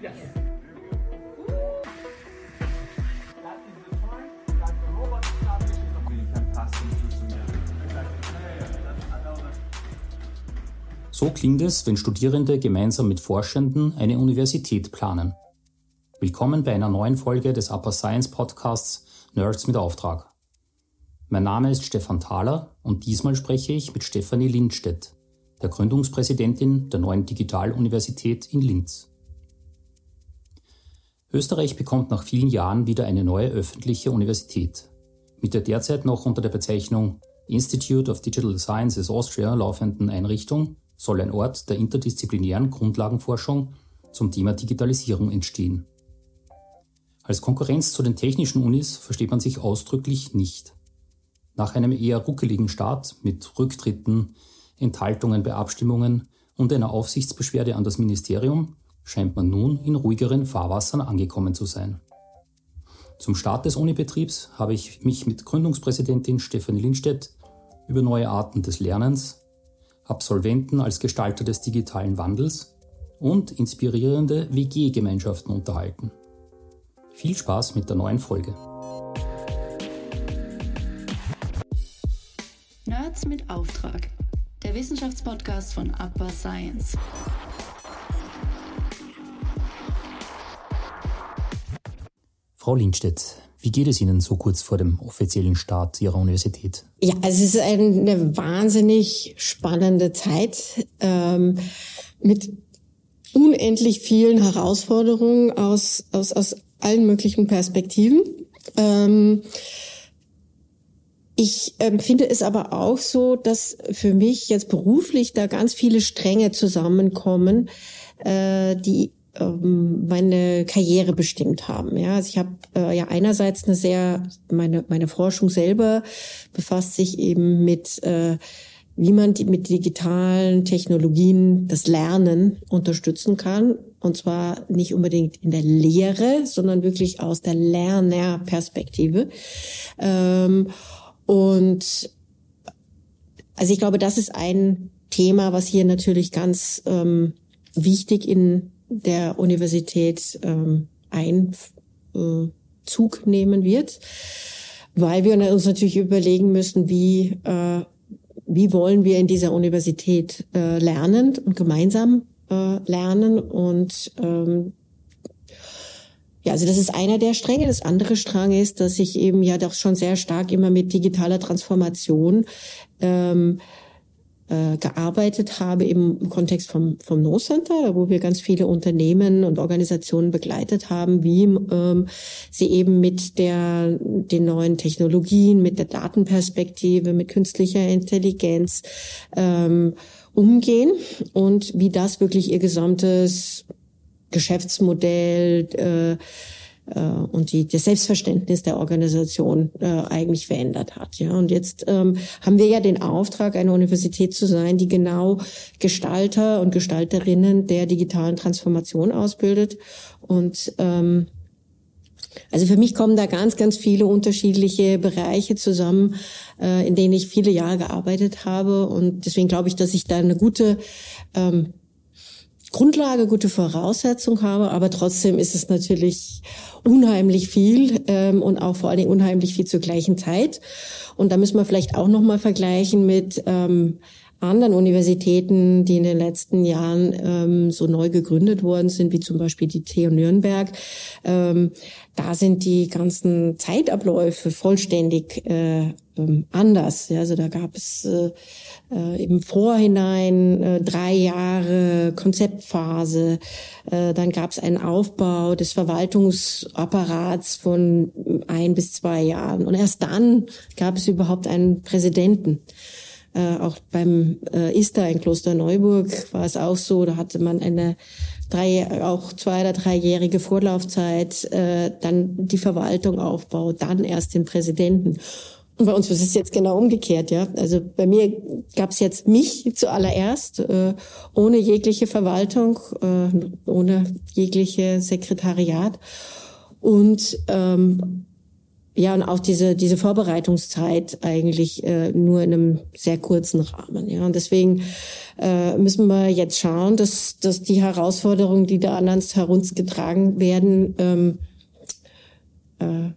Yes. So klingt es, wenn Studierende gemeinsam mit Forschenden eine Universität planen. Willkommen bei einer neuen Folge des Upper Science Podcasts Nerds mit Auftrag. Mein Name ist Stefan Thaler und diesmal spreche ich mit Stefanie Lindstedt, der Gründungspräsidentin der neuen Digitaluniversität in Linz. Österreich bekommt nach vielen Jahren wieder eine neue öffentliche Universität. Mit der derzeit noch unter der Bezeichnung Institute of Digital Sciences Austria laufenden Einrichtung soll ein Ort der interdisziplinären Grundlagenforschung zum Thema Digitalisierung entstehen. Als Konkurrenz zu den technischen Unis versteht man sich ausdrücklich nicht. Nach einem eher ruckeligen Start mit Rücktritten, Enthaltungen bei Abstimmungen und einer Aufsichtsbeschwerde an das Ministerium scheint man nun in ruhigeren Fahrwassern angekommen zu sein. Zum Start des Unibetriebs habe ich mich mit Gründungspräsidentin Stefanie Lindstedt über neue Arten des Lernens, Absolventen als Gestalter des digitalen Wandels und inspirierende WG-Gemeinschaften unterhalten. Viel Spaß mit der neuen Folge. Nerds mit Auftrag. Der Wissenschaftspodcast von Upper Science. Frau Lindstedt, wie geht es Ihnen so kurz vor dem offiziellen Start Ihrer Universität? Ja, es ist eine wahnsinnig spannende Zeit ähm, mit unendlich vielen Herausforderungen aus, aus, aus allen möglichen Perspektiven. Ähm, ich empfinde es aber auch so, dass für mich jetzt beruflich da ganz viele Stränge zusammenkommen, äh, die ähm, meine Karriere bestimmt haben. Ja, also ich habe äh, ja einerseits eine sehr meine meine Forschung selber befasst sich eben mit äh, wie man mit digitalen Technologien das Lernen unterstützen kann. Und zwar nicht unbedingt in der Lehre, sondern wirklich aus der Lernerperspektive. Ähm, und also ich glaube, das ist ein Thema, was hier natürlich ganz ähm, wichtig in der Universität ähm, Einzug äh, nehmen wird, weil wir uns natürlich überlegen müssen, wie äh, wie wollen wir in dieser Universität äh, lernen und gemeinsam äh, lernen und ähm, ja, also das ist einer der Stränge. Das andere Strang ist, dass ich eben ja doch schon sehr stark immer mit digitaler Transformation ähm, äh, gearbeitet habe im Kontext vom, vom No Center, wo wir ganz viele Unternehmen und Organisationen begleitet haben, wie ähm, sie eben mit der, den neuen Technologien, mit der Datenperspektive, mit künstlicher Intelligenz ähm, umgehen und wie das wirklich ihr gesamtes Geschäftsmodell äh, äh, und die, das Selbstverständnis der Organisation äh, eigentlich verändert hat. Ja, und jetzt ähm, haben wir ja den Auftrag, eine Universität zu sein, die genau Gestalter und Gestalterinnen der digitalen Transformation ausbildet. Und ähm, also für mich kommen da ganz, ganz viele unterschiedliche Bereiche zusammen, äh, in denen ich viele Jahre gearbeitet habe. Und deswegen glaube ich, dass ich da eine gute ähm, Grundlage, gute Voraussetzung habe, aber trotzdem ist es natürlich unheimlich viel ähm, und auch vor allen Dingen unheimlich viel zur gleichen Zeit. Und da müssen wir vielleicht auch noch mal vergleichen mit ähm, anderen Universitäten, die in den letzten Jahren ähm, so neu gegründet worden sind, wie zum Beispiel die TU Nürnberg. Ähm, da sind die ganzen Zeitabläufe vollständig äh, ähm, anders. Ja, also da gab es äh, äh, im Vorhinein äh, drei Jahre Konzeptphase. Äh, dann gab es einen Aufbau des Verwaltungsapparats von ein bis zwei Jahren. Und erst dann gab es überhaupt einen Präsidenten. Äh, auch beim äh, ISTA in Klosterneuburg war es auch so, da hatte man eine drei, auch zwei oder dreijährige Vorlaufzeit, äh, dann die Verwaltung aufbaut, dann erst den Präsidenten. Und bei uns ist es jetzt genau umgekehrt, ja. Also bei mir gab es jetzt mich zuallererst, äh, ohne jegliche Verwaltung, äh, ohne jegliche Sekretariat. Und ähm, ja, und auch diese, diese Vorbereitungszeit eigentlich äh, nur in einem sehr kurzen Rahmen. Ja, und deswegen äh, müssen wir jetzt schauen, dass, dass die Herausforderungen, die da an uns heruntergetragen werden, ähm, äh,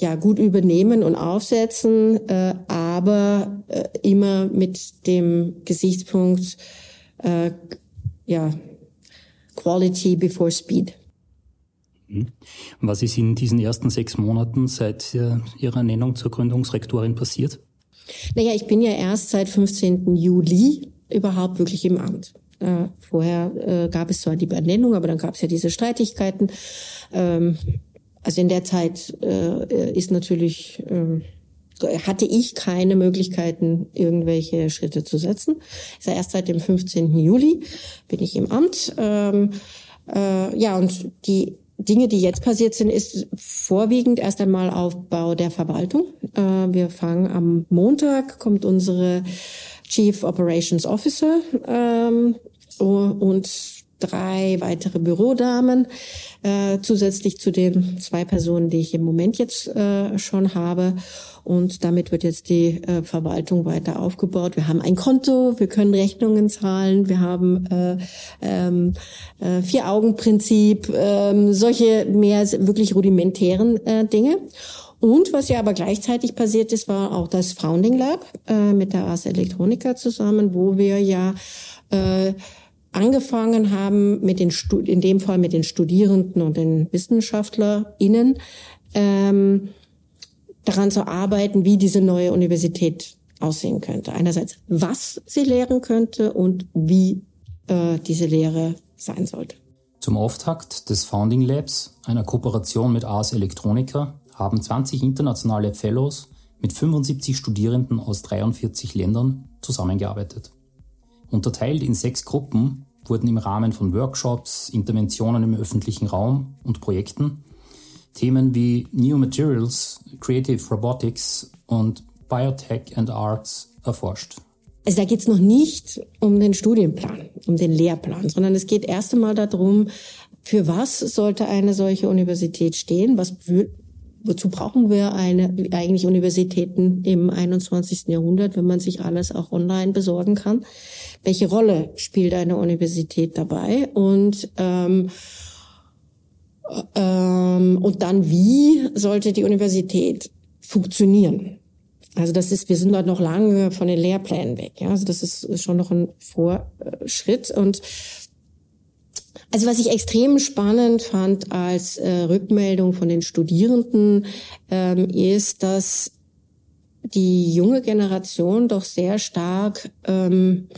ja, gut übernehmen und aufsetzen, äh, aber äh, immer mit dem Gesichtspunkt, äh, ja, Quality before Speed. Mhm. Was ist in diesen ersten sechs Monaten seit äh, Ihrer Ernennung zur Gründungsrektorin passiert? Naja, ich bin ja erst seit 15. Juli überhaupt wirklich im Amt. Äh, vorher äh, gab es zwar die Benennung, aber dann gab es ja diese Streitigkeiten. Ähm, also in der Zeit äh, ist natürlich äh, hatte ich keine Möglichkeiten, irgendwelche Schritte zu setzen. Also erst seit dem 15. Juli bin ich im Amt. Ähm, äh, ja, und die Dinge, die jetzt passiert sind, ist vorwiegend erst einmal Aufbau der Verwaltung. Äh, wir fangen am Montag, kommt unsere Chief Operations Officer ähm, und drei weitere Bürodamen, äh, zusätzlich zu den zwei Personen, die ich im Moment jetzt äh, schon habe. Und damit wird jetzt die äh, Verwaltung weiter aufgebaut. Wir haben ein Konto, wir können Rechnungen zahlen, wir haben äh, ähm, äh, Vier-Augen-Prinzip, äh, solche mehr wirklich rudimentären äh, Dinge. Und was ja aber gleichzeitig passiert ist, war auch das Founding Lab äh, mit der Ars Electronica zusammen, wo wir ja äh, angefangen haben mit den in dem Fall mit den Studierenden und den WissenschaftlerInnen ähm, daran zu arbeiten, wie diese neue Universität aussehen könnte. Einerseits, was sie lehren könnte und wie äh, diese Lehre sein sollte. Zum Auftakt des Founding Labs, einer Kooperation mit Ars Electronica, haben 20 internationale Fellows mit 75 Studierenden aus 43 Ländern zusammengearbeitet. Unterteilt in sechs Gruppen wurden im Rahmen von Workshops, Interventionen im öffentlichen Raum und Projekten Themen wie New Materials, Creative Robotics und Biotech and Arts erforscht. Also da geht es noch nicht um den Studienplan, um den Lehrplan, sondern es geht erst einmal darum, für was sollte eine solche Universität stehen? Was wozu brauchen wir eine, eigentlich Universitäten im 21. Jahrhundert, wenn man sich alles auch online besorgen kann? Welche Rolle spielt eine Universität dabei? Und ähm, ähm, und dann, wie sollte die Universität funktionieren? Also das ist, wir sind dort noch lange von den Lehrplänen weg. Ja? Also das ist schon noch ein Vorschritt. Und also was ich extrem spannend fand als äh, Rückmeldung von den Studierenden, ähm, ist, dass die junge Generation doch sehr stark ähm,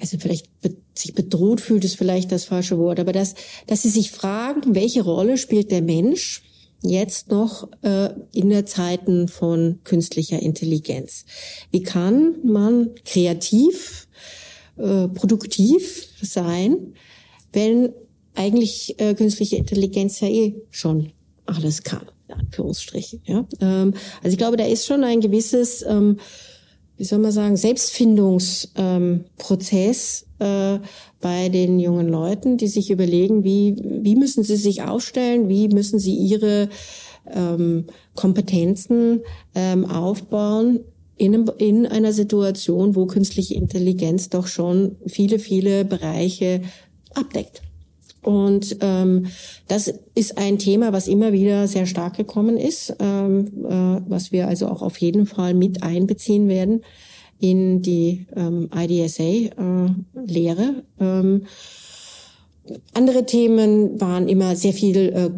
also vielleicht sich bedroht fühlt, ist vielleicht das falsche Wort, aber dass, dass sie sich fragen, welche Rolle spielt der Mensch jetzt noch äh, in der Zeiten von künstlicher Intelligenz? Wie kann man kreativ, äh, produktiv sein, wenn eigentlich äh, künstliche Intelligenz ja eh schon alles kann, in Anführungsstrichen. Ja? Ähm, also ich glaube, da ist schon ein gewisses ähm, wie soll man sagen, Selbstfindungsprozess ähm, äh, bei den jungen Leuten, die sich überlegen, wie, wie müssen sie sich aufstellen, wie müssen sie ihre ähm, Kompetenzen ähm, aufbauen in, einem, in einer Situation, wo künstliche Intelligenz doch schon viele, viele Bereiche abdeckt. Und ähm, das ist ein Thema, was immer wieder sehr stark gekommen ist, ähm, äh, was wir also auch auf jeden Fall mit einbeziehen werden in die ähm, IDSA-Lehre. Äh, ähm, andere Themen waren immer sehr viel äh,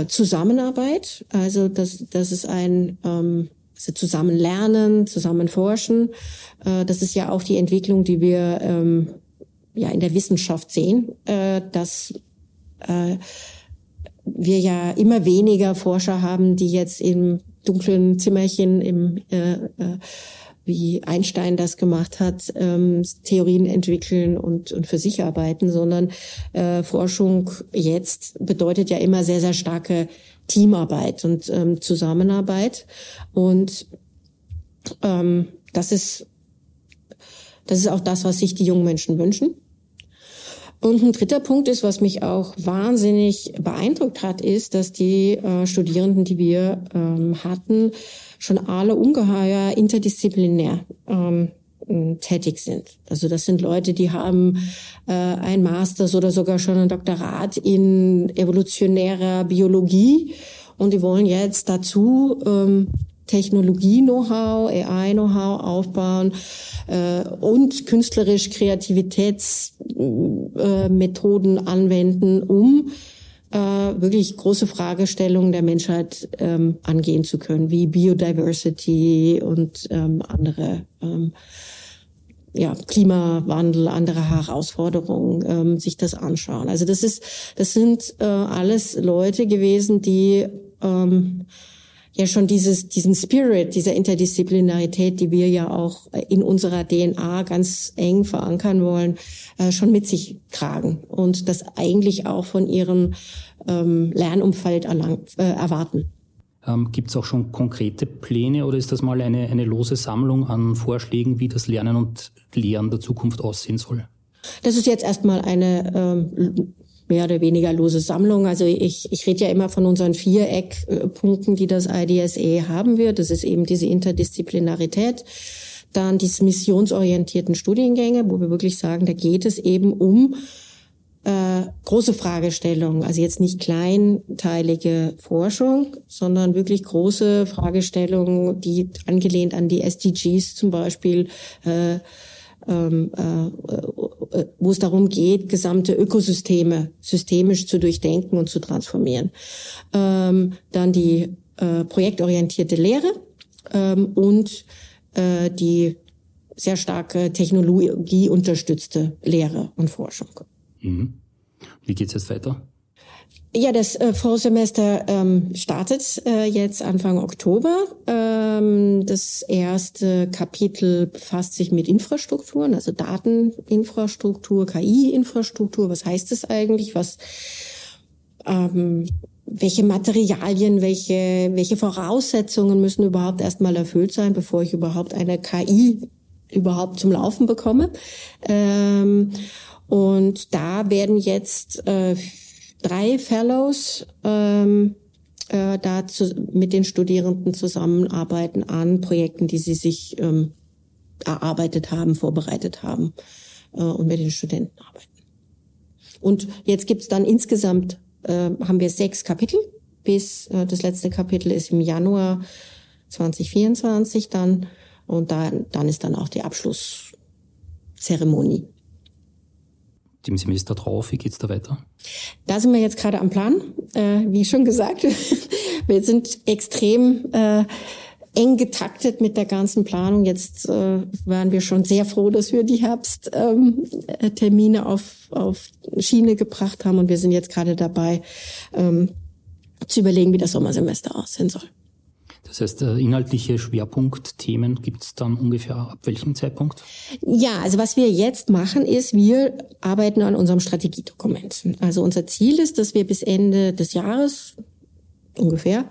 äh, Zusammenarbeit, also das, das ist ein ähm, also zusammen lernen, zusammen forschen. Äh, das ist ja auch die Entwicklung, die wir ähm, ja in der Wissenschaft sehen, äh, dass äh, wir ja immer weniger Forscher haben, die jetzt im dunklen Zimmerchen, im äh, äh, wie Einstein das gemacht hat, ähm, Theorien entwickeln und, und für sich arbeiten, sondern äh, Forschung jetzt bedeutet ja immer sehr, sehr starke Teamarbeit und ähm, Zusammenarbeit. Und ähm, das ist das ist auch das, was sich die jungen Menschen wünschen. Und ein dritter Punkt ist, was mich auch wahnsinnig beeindruckt hat, ist, dass die äh, Studierenden, die wir ähm, hatten, schon alle ungeheuer interdisziplinär ähm, tätig sind. Also das sind Leute, die haben äh, ein Masters oder sogar schon ein Doktorat in evolutionärer Biologie und die wollen jetzt dazu ähm, Technologie-Know-how, AI-Know-how aufbauen äh, und künstlerisch Kreativitätsmethoden äh, anwenden, um äh, wirklich große Fragestellungen der Menschheit ähm, angehen zu können, wie Biodiversity und ähm, andere ähm, ja, Klimawandel, andere Herausforderungen, ähm, sich das anschauen. Also das ist, das sind äh, alles Leute gewesen, die ähm, ja schon dieses, diesen Spirit, dieser Interdisziplinarität, die wir ja auch in unserer DNA ganz eng verankern wollen, äh, schon mit sich tragen und das eigentlich auch von ihrem ähm, Lernumfeld erlangt, äh, erwarten. Ähm, Gibt es auch schon konkrete Pläne oder ist das mal eine, eine lose Sammlung an Vorschlägen, wie das Lernen und Lehren der Zukunft aussehen soll? Das ist jetzt erstmal eine ähm, mehr oder weniger lose Sammlung. Also ich, ich rede ja immer von unseren vier Eckpunkten, die das IDSE haben wird. Das ist eben diese Interdisziplinarität, dann diese missionsorientierten Studiengänge, wo wir wirklich sagen, da geht es eben um äh, große Fragestellungen, also jetzt nicht kleinteilige Forschung, sondern wirklich große Fragestellungen, die angelehnt an die SDGs zum Beispiel äh, ähm, äh, äh, wo es darum geht, gesamte Ökosysteme systemisch zu durchdenken und zu transformieren. Ähm, dann die äh, projektorientierte Lehre ähm, und äh, die sehr starke technologieunterstützte Lehre und Forschung. Mhm. Wie geht's jetzt weiter? Ja, das äh, Vorsemester ähm, startet äh, jetzt Anfang Oktober. Ähm, das erste Kapitel befasst sich mit Infrastrukturen, also Dateninfrastruktur, KI-Infrastruktur. Was heißt das eigentlich? Was ähm, welche Materialien, welche, welche Voraussetzungen müssen überhaupt erstmal erfüllt sein, bevor ich überhaupt eine KI überhaupt zum Laufen bekomme. Ähm, und da werden jetzt äh, drei Fellows ähm, äh, da zu, mit den Studierenden zusammenarbeiten an Projekten, die sie sich ähm, erarbeitet haben, vorbereitet haben äh, und mit den Studenten arbeiten. Und jetzt gibt's dann insgesamt, äh, haben wir sechs Kapitel, bis äh, das letzte Kapitel ist im Januar 2024 dann und da, dann ist dann auch die Abschlusszeremonie dem Semester drauf? Wie geht's da weiter? Da sind wir jetzt gerade am Plan. Äh, wie schon gesagt, wir sind extrem äh, eng getaktet mit der ganzen Planung. Jetzt äh, waren wir schon sehr froh, dass wir die Herbsttermine ähm, auf, auf Schiene gebracht haben und wir sind jetzt gerade dabei ähm, zu überlegen, wie das Sommersemester aussehen soll. Das heißt, äh, inhaltliche Schwerpunktthemen gibt es dann ungefähr ab welchem Zeitpunkt? Ja, also was wir jetzt machen ist, wir arbeiten an unserem Strategiedokument. Also unser Ziel ist, dass wir bis Ende des Jahres ungefähr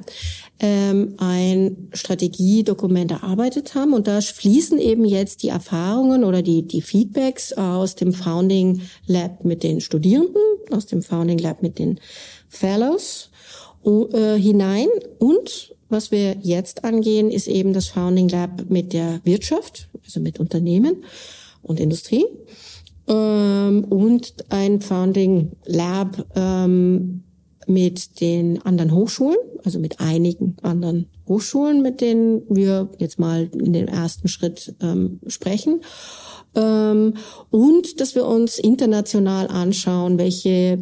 ähm, ein Strategiedokument erarbeitet haben und da fließen eben jetzt die Erfahrungen oder die die Feedbacks aus dem Founding Lab mit den Studierenden, aus dem Founding Lab mit den Fellows hinein und was wir jetzt angehen, ist eben das Founding Lab mit der Wirtschaft, also mit Unternehmen und Industrie. Ähm, und ein Founding Lab ähm, mit den anderen Hochschulen, also mit einigen anderen Hochschulen, mit denen wir jetzt mal in dem ersten Schritt ähm, sprechen. Und dass wir uns international anschauen, welche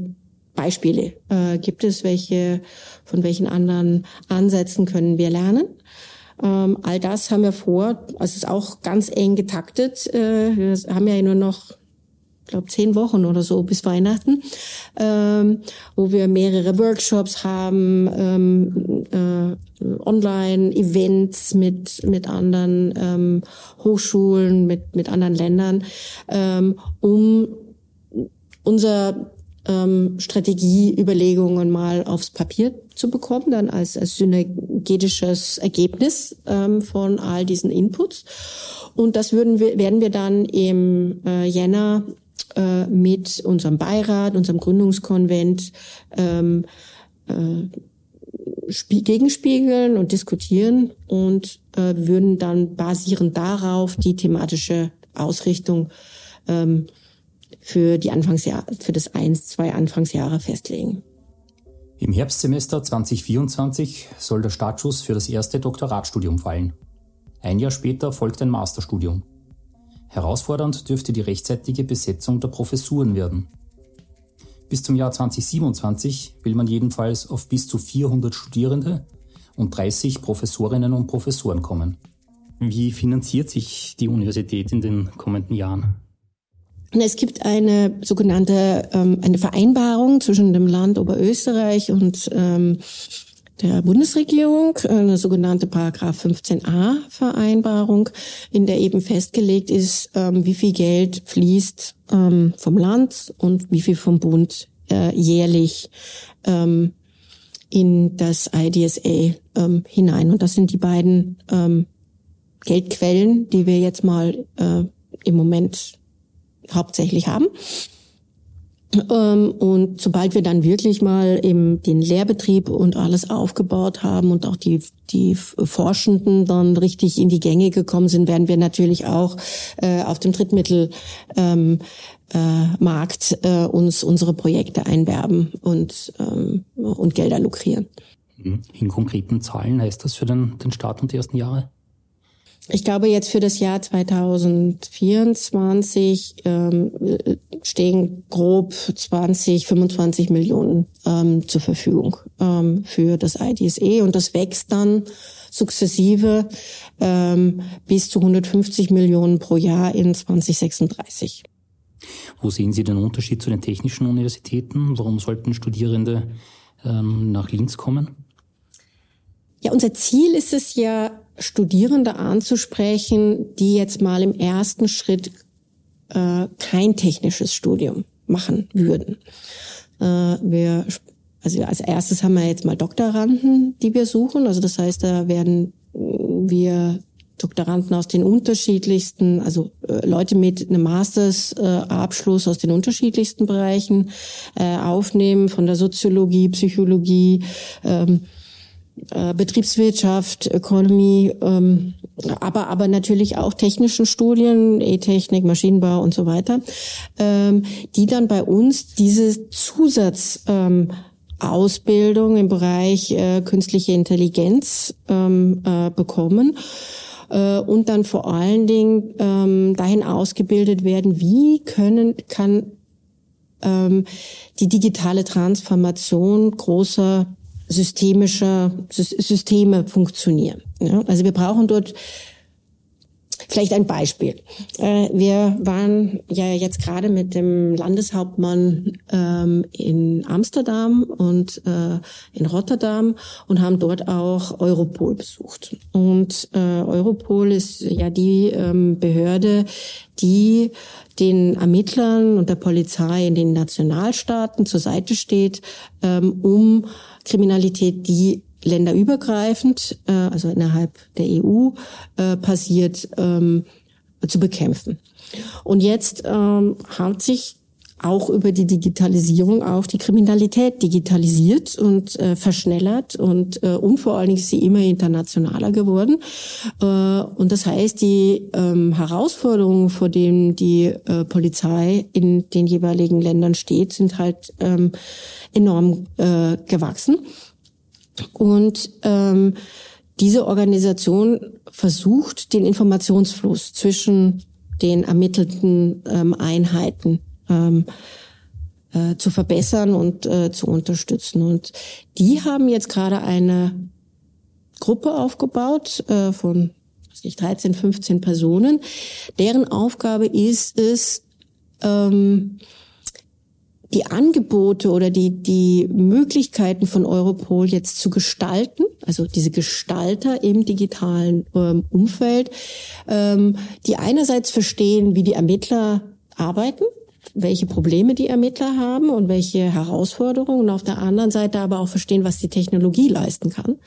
Beispiele äh, gibt es, welche von welchen anderen Ansätzen können wir lernen. Ähm, all das haben wir vor. Also es ist auch ganz eng getaktet. Äh, wir haben ja nur noch glaube zehn Wochen oder so bis Weihnachten, ähm, wo wir mehrere Workshops haben, ähm, äh, Online-Events mit mit anderen ähm, Hochschulen, mit mit anderen Ländern, ähm, um unser ähm, Strategieüberlegungen mal aufs Papier zu bekommen, dann als, als synergetisches Ergebnis ähm, von all diesen Inputs. Und das würden wir, werden wir dann im äh, Jänner äh, mit unserem Beirat, unserem Gründungskonvent ähm, äh, gegenspiegeln und diskutieren und äh, würden dann basierend darauf die thematische Ausrichtung ähm, für die Anfangsjahr, für das eins, zwei Anfangsjahre festlegen. Im Herbstsemester 2024 soll der Startschuss für das erste Doktoratstudium fallen. Ein Jahr später folgt ein Masterstudium. Herausfordernd dürfte die rechtzeitige Besetzung der Professuren werden. Bis zum Jahr 2027 will man jedenfalls auf bis zu 400 Studierende und 30 Professorinnen und Professoren kommen. Wie finanziert sich die Universität in den kommenden Jahren? Es gibt eine sogenannte ähm, eine Vereinbarung zwischen dem Land Oberösterreich und ähm, der Bundesregierung, eine sogenannte Paragraph 15a Vereinbarung, in der eben festgelegt ist, ähm, wie viel Geld fließt ähm, vom Land und wie viel vom Bund äh, jährlich ähm, in das IDSA ähm, hinein. Und das sind die beiden ähm, Geldquellen, die wir jetzt mal äh, im Moment hauptsächlich haben. Ähm, und sobald wir dann wirklich mal eben den Lehrbetrieb und alles aufgebaut haben und auch die, die Forschenden dann richtig in die Gänge gekommen sind, werden wir natürlich auch äh, auf dem Drittmittelmarkt ähm, äh, äh, uns unsere Projekte einwerben und, ähm, und Gelder lukrieren. In konkreten Zahlen heißt das für den, den Start und die ersten Jahre? Ich glaube, jetzt für das Jahr 2024 ähm, stehen grob 20, 25 Millionen ähm, zur Verfügung ähm, für das IDSE und das wächst dann sukzessive ähm, bis zu 150 Millionen pro Jahr in 2036. Wo sehen Sie den Unterschied zu den technischen Universitäten? Warum sollten Studierende ähm, nach Linz kommen? Ja, unser Ziel ist es ja, Studierende anzusprechen, die jetzt mal im ersten Schritt äh, kein technisches Studium machen würden. Äh, wir, also als erstes haben wir jetzt mal Doktoranden, die wir suchen. Also das heißt, da werden wir Doktoranden aus den unterschiedlichsten, also äh, Leute mit einem Masters-Abschluss äh, aus den unterschiedlichsten Bereichen äh, aufnehmen, von der Soziologie, Psychologie, ähm, äh, Betriebswirtschaft, Ökonomie, ähm, aber aber natürlich auch technischen Studien, E-Technik, Maschinenbau und so weiter, ähm, die dann bei uns diese Zusatzausbildung ähm, im Bereich äh, künstliche Intelligenz ähm, äh, bekommen äh, und dann vor allen Dingen ähm, dahin ausgebildet werden, wie können kann ähm, die digitale Transformation großer systemischer Systeme funktionieren. Ja, also wir brauchen dort Vielleicht ein Beispiel. Äh, wir waren ja jetzt gerade mit dem Landeshauptmann ähm, in Amsterdam und äh, in Rotterdam und haben dort auch Europol besucht. Und äh, Europol ist ja die ähm, Behörde, die den Ermittlern und der Polizei in den Nationalstaaten zur Seite steht, ähm, um Kriminalität, die länderübergreifend, äh, also innerhalb der EU äh, passiert, ähm, zu bekämpfen. Und jetzt ähm, hat sich auch über die Digitalisierung auch die Kriminalität digitalisiert und äh, verschnellert und äh, und vor allen Dingen ist sie immer internationaler geworden. Äh, und das heißt, die ähm, Herausforderungen, vor denen die äh, Polizei in den jeweiligen Ländern steht, sind halt ähm, enorm äh, gewachsen. Und ähm, diese Organisation versucht, den Informationsfluss zwischen den ermittelten ähm, Einheiten ähm, äh, zu verbessern und äh, zu unterstützen. Und die haben jetzt gerade eine Gruppe aufgebaut äh, von was nicht, 13, 15 Personen, deren Aufgabe ist es, ähm, die Angebote oder die, die Möglichkeiten von Europol jetzt zu gestalten, also diese Gestalter im digitalen ähm, Umfeld, ähm, die einerseits verstehen, wie die Ermittler arbeiten, welche Probleme die Ermittler haben und welche Herausforderungen und auf der anderen Seite aber auch verstehen, was die Technologie leisten kann.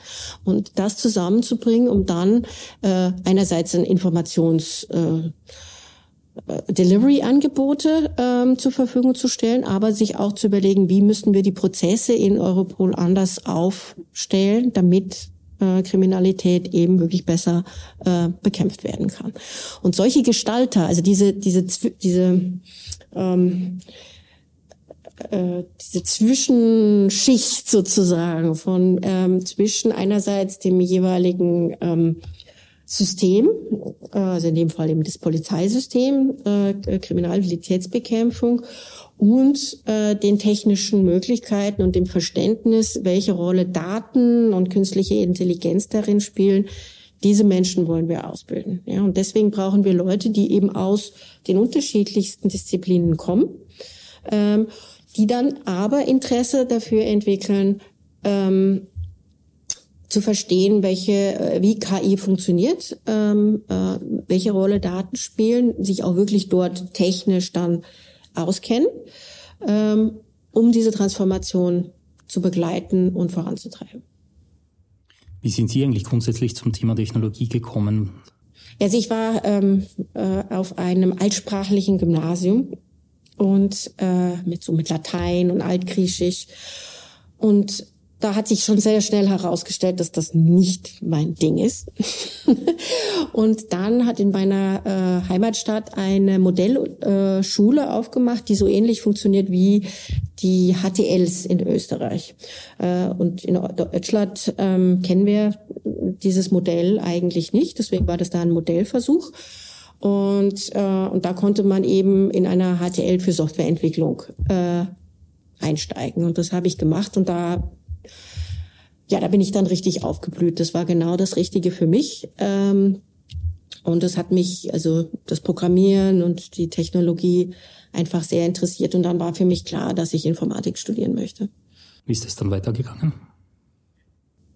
Und das zusammenzubringen, um dann äh, einerseits ein Informations äh, Delivery-Angebote ähm, zur Verfügung zu stellen, aber sich auch zu überlegen, wie müssen wir die Prozesse in Europol anders aufstellen, damit äh, Kriminalität eben wirklich besser äh, bekämpft werden kann. Und solche Gestalter, also diese diese diese ähm, äh, diese Zwischenschicht sozusagen von ähm, zwischen einerseits dem jeweiligen ähm, System, äh, also in dem Fall eben das Polizeisystem, äh, Kriminalitätsbekämpfung und äh, den technischen Möglichkeiten und dem Verständnis, welche Rolle Daten und künstliche Intelligenz darin spielen. Diese Menschen wollen wir ausbilden. Ja, und deswegen brauchen wir Leute, die eben aus den unterschiedlichsten Disziplinen kommen, ähm, die dann aber Interesse dafür entwickeln, ähm, zu verstehen, welche, äh, wie KI funktioniert, ähm, äh, welche Rolle Daten spielen, sich auch wirklich dort technisch dann auskennen, ähm, um diese Transformation zu begleiten und voranzutreiben. Wie sind Sie eigentlich grundsätzlich zum Thema Technologie gekommen? Also ich war ähm, äh, auf einem altsprachlichen Gymnasium und äh, mit so mit Latein und Altgriechisch und da hat sich schon sehr schnell herausgestellt, dass das nicht mein Ding ist. und dann hat in meiner äh, Heimatstadt eine Modellschule äh, aufgemacht, die so ähnlich funktioniert wie die HTLs in Österreich. Äh, und in Deutschland ähm, kennen wir dieses Modell eigentlich nicht. Deswegen war das da ein Modellversuch. Und, äh, und da konnte man eben in einer HTL für Softwareentwicklung äh, einsteigen. Und das habe ich gemacht. Und da ja, da bin ich dann richtig aufgeblüht. Das war genau das Richtige für mich. Ähm, und das hat mich, also das Programmieren und die Technologie einfach sehr interessiert. Und dann war für mich klar, dass ich Informatik studieren möchte. Wie ist es dann weitergegangen?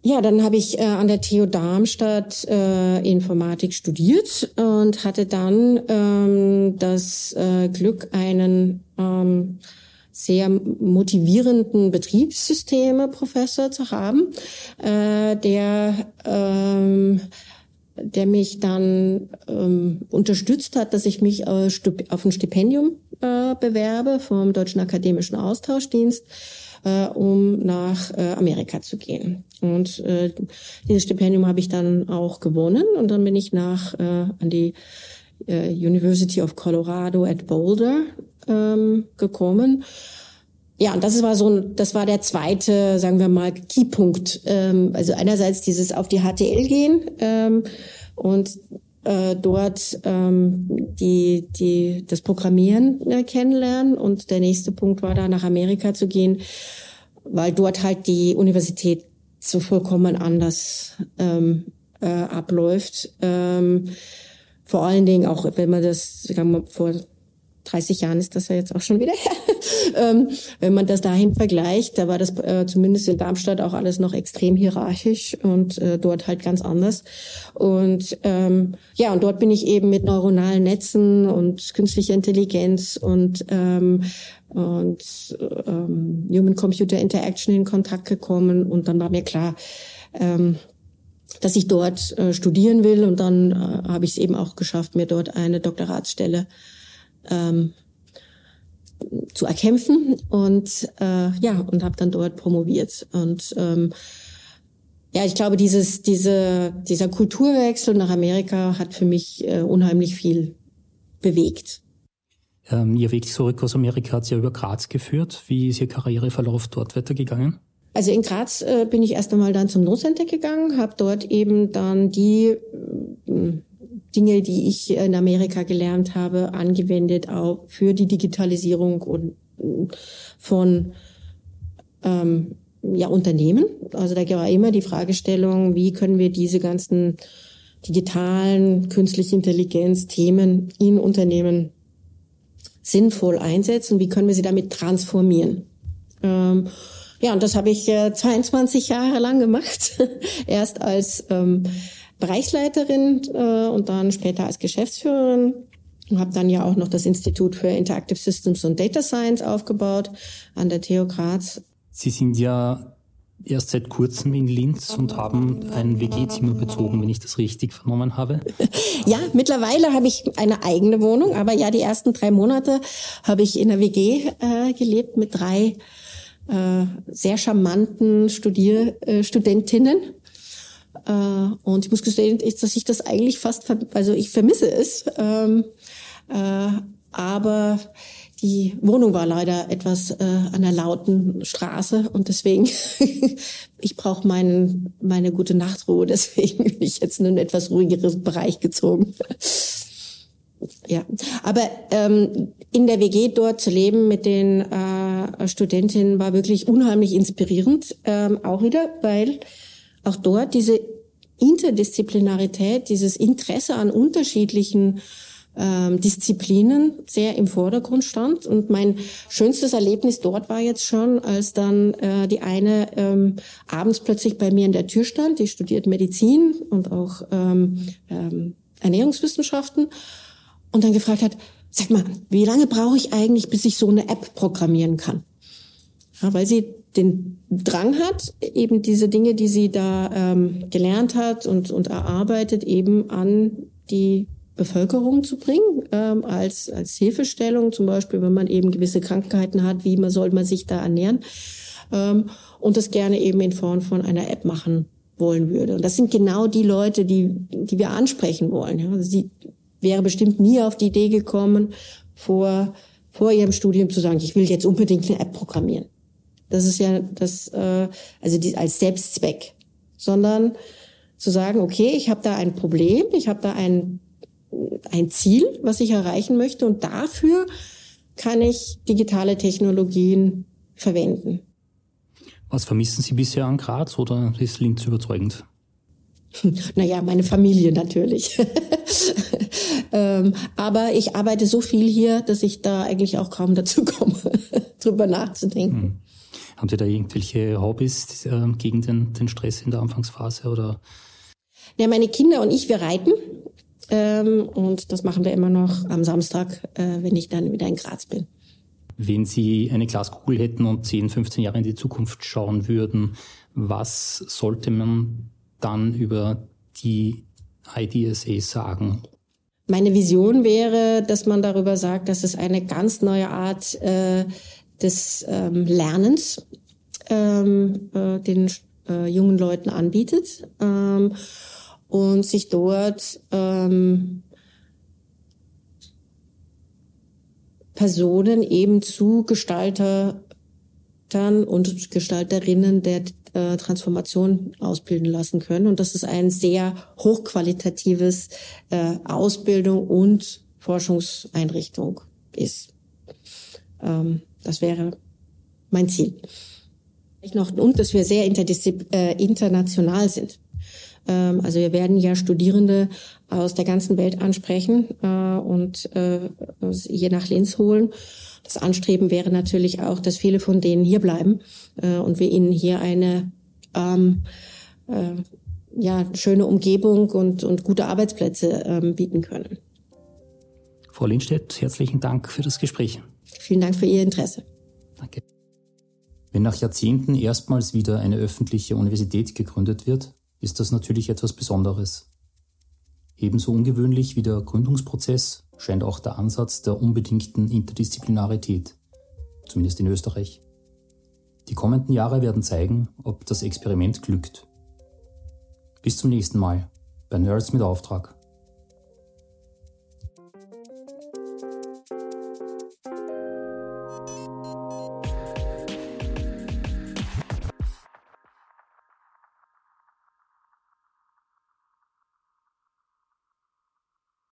Ja, dann habe ich äh, an der TU Darmstadt äh, Informatik studiert und hatte dann ähm, das äh, Glück, einen ähm, sehr motivierenden Betriebssysteme-Professor zu haben, äh, der ähm, der mich dann ähm, unterstützt hat, dass ich mich äh, auf ein Stipendium äh, bewerbe vom Deutschen Akademischen Austauschdienst, äh, um nach äh, Amerika zu gehen. Und äh, dieses Stipendium habe ich dann auch gewonnen und dann bin ich nach äh, an die äh, University of Colorado at Boulder ähm, gekommen. Ja, und das war so das war der zweite, sagen wir mal, Keypunkt. Ähm, also einerseits dieses auf die HTL gehen ähm, und äh, dort ähm, die, die, das Programmieren äh, kennenlernen. Und der nächste Punkt war da nach Amerika zu gehen, weil dort halt die Universität so vollkommen anders ähm, äh, abläuft. Ähm, vor allen Dingen auch, wenn man das sagen wir, vor 30 Jahren ist das ja jetzt auch schon wieder her. ähm, wenn man das dahin vergleicht, da war das äh, zumindest in Darmstadt auch alles noch extrem hierarchisch und äh, dort halt ganz anders. Und ähm, ja, und dort bin ich eben mit neuronalen Netzen und künstlicher Intelligenz und ähm, und ähm, Human-Computer Interaction in Kontakt gekommen und dann war mir klar, ähm, dass ich dort äh, studieren will und dann äh, habe ich es eben auch geschafft, mir dort eine Doktoratsstelle ähm, zu erkämpfen und äh, ja und habe dann dort promoviert und ähm, ja ich glaube dieses diese dieser Kulturwechsel nach Amerika hat für mich äh, unheimlich viel bewegt. Ähm, Ihr Weg zurück aus Amerika hat Sie ja über Graz geführt. Wie ist Ihr Karriereverlauf dort weitergegangen? Also in Graz äh, bin ich erst einmal dann zum Notcenter gegangen, habe dort eben dann die äh, Dinge, die ich in Amerika gelernt habe, angewendet auch für die Digitalisierung und von ähm, ja, Unternehmen. Also da war immer die Fragestellung, wie können wir diese ganzen digitalen, künstliche Intelligenz Themen in Unternehmen sinnvoll einsetzen? Wie können wir sie damit transformieren? Ähm, ja, und das habe ich äh, 22 Jahre lang gemacht. Erst als ähm, Bereichsleiterin äh, und dann später als Geschäftsführerin und habe dann ja auch noch das Institut für Interactive Systems und Data Science aufgebaut an der TU Graz. Sie sind ja erst seit kurzem in Linz und haben ein WG-Zimmer bezogen, wenn ich das richtig vernommen habe. Ja, mittlerweile habe ich eine eigene Wohnung, aber ja, die ersten drei Monate habe ich in der WG äh, gelebt mit drei äh, sehr charmanten Studier äh, Studentinnen. Äh, und ich muss gestehen, dass ich das eigentlich fast, also ich vermisse es. Ähm, äh, aber die Wohnung war leider etwas äh, an der lauten Straße und deswegen, ich brauche meinen, meine gute Nachtruhe, deswegen bin ich jetzt in einen etwas ruhigeren Bereich gezogen. ja, aber ähm, in der WG dort zu leben mit den äh, Studentinnen war wirklich unheimlich inspirierend, ähm, auch wieder, weil auch dort diese Interdisziplinarität, dieses Interesse an unterschiedlichen ähm, Disziplinen sehr im Vordergrund stand. Und mein schönstes Erlebnis dort war jetzt schon, als dann äh, die eine ähm, abends plötzlich bei mir in der Tür stand. Die studiert Medizin und auch ähm, ähm, Ernährungswissenschaften und dann gefragt hat, sag mal, wie lange brauche ich eigentlich, bis ich so eine App programmieren kann? Ja, weil sie den Drang hat, eben diese Dinge, die sie da ähm, gelernt hat und, und erarbeitet, eben an die Bevölkerung zu bringen, ähm, als, als Hilfestellung, zum Beispiel, wenn man eben gewisse Krankheiten hat, wie man soll man sich da ernähren, ähm, und das gerne eben in Form von einer App machen wollen würde. Und das sind genau die Leute, die, die wir ansprechen wollen. Ja. Also sie wäre bestimmt nie auf die Idee gekommen, vor, vor ihrem Studium zu sagen, ich will jetzt unbedingt eine App programmieren. Das ist ja das, äh, also die, als Selbstzweck, sondern zu sagen, okay, ich habe da ein Problem, ich habe da ein ein Ziel, was ich erreichen möchte und dafür kann ich digitale Technologien verwenden. Was vermissen Sie bisher an Graz oder ist Linz überzeugend? Naja, meine Familie natürlich. ähm, aber ich arbeite so viel hier, dass ich da eigentlich auch kaum dazu komme, drüber nachzudenken. Haben Sie da irgendwelche Hobbys äh, gegen den, den Stress in der Anfangsphase oder? Ja, meine Kinder und ich, wir reiten. Ähm, und das machen wir immer noch am Samstag, äh, wenn ich dann wieder in Graz bin. Wenn Sie eine Glaskugel hätten und 10, 15 Jahre in die Zukunft schauen würden, was sollte man dann über die IDSA sagen? Meine Vision wäre, dass man darüber sagt, dass es eine ganz neue Art äh, des ähm, Lernens ähm, äh, den äh, jungen Leuten anbietet. Ähm, und sich dort ähm, Personen eben zu Gestaltern und Gestalterinnen der äh, Transformation ausbilden lassen können. Und das ist ein sehr hochqualitatives äh, Ausbildung und Forschungseinrichtung ist. Ähm, das wäre mein Ziel. Noch, und dass wir sehr äh, international sind. Ähm, also wir werden ja Studierende aus der ganzen Welt ansprechen äh, und äh, je nach Linz holen. Das Anstreben wäre natürlich auch, dass viele von denen hier bleiben äh, und wir ihnen hier eine ähm, äh, ja, schöne Umgebung und, und gute Arbeitsplätze ähm, bieten können. Frau Lindstedt, herzlichen Dank für das Gespräch. Vielen Dank für Ihr Interesse. Danke. Wenn nach Jahrzehnten erstmals wieder eine öffentliche Universität gegründet wird, ist das natürlich etwas Besonderes. Ebenso ungewöhnlich wie der Gründungsprozess scheint auch der Ansatz der unbedingten Interdisziplinarität, zumindest in Österreich. Die kommenden Jahre werden zeigen, ob das Experiment glückt. Bis zum nächsten Mal bei Nerds mit Auftrag.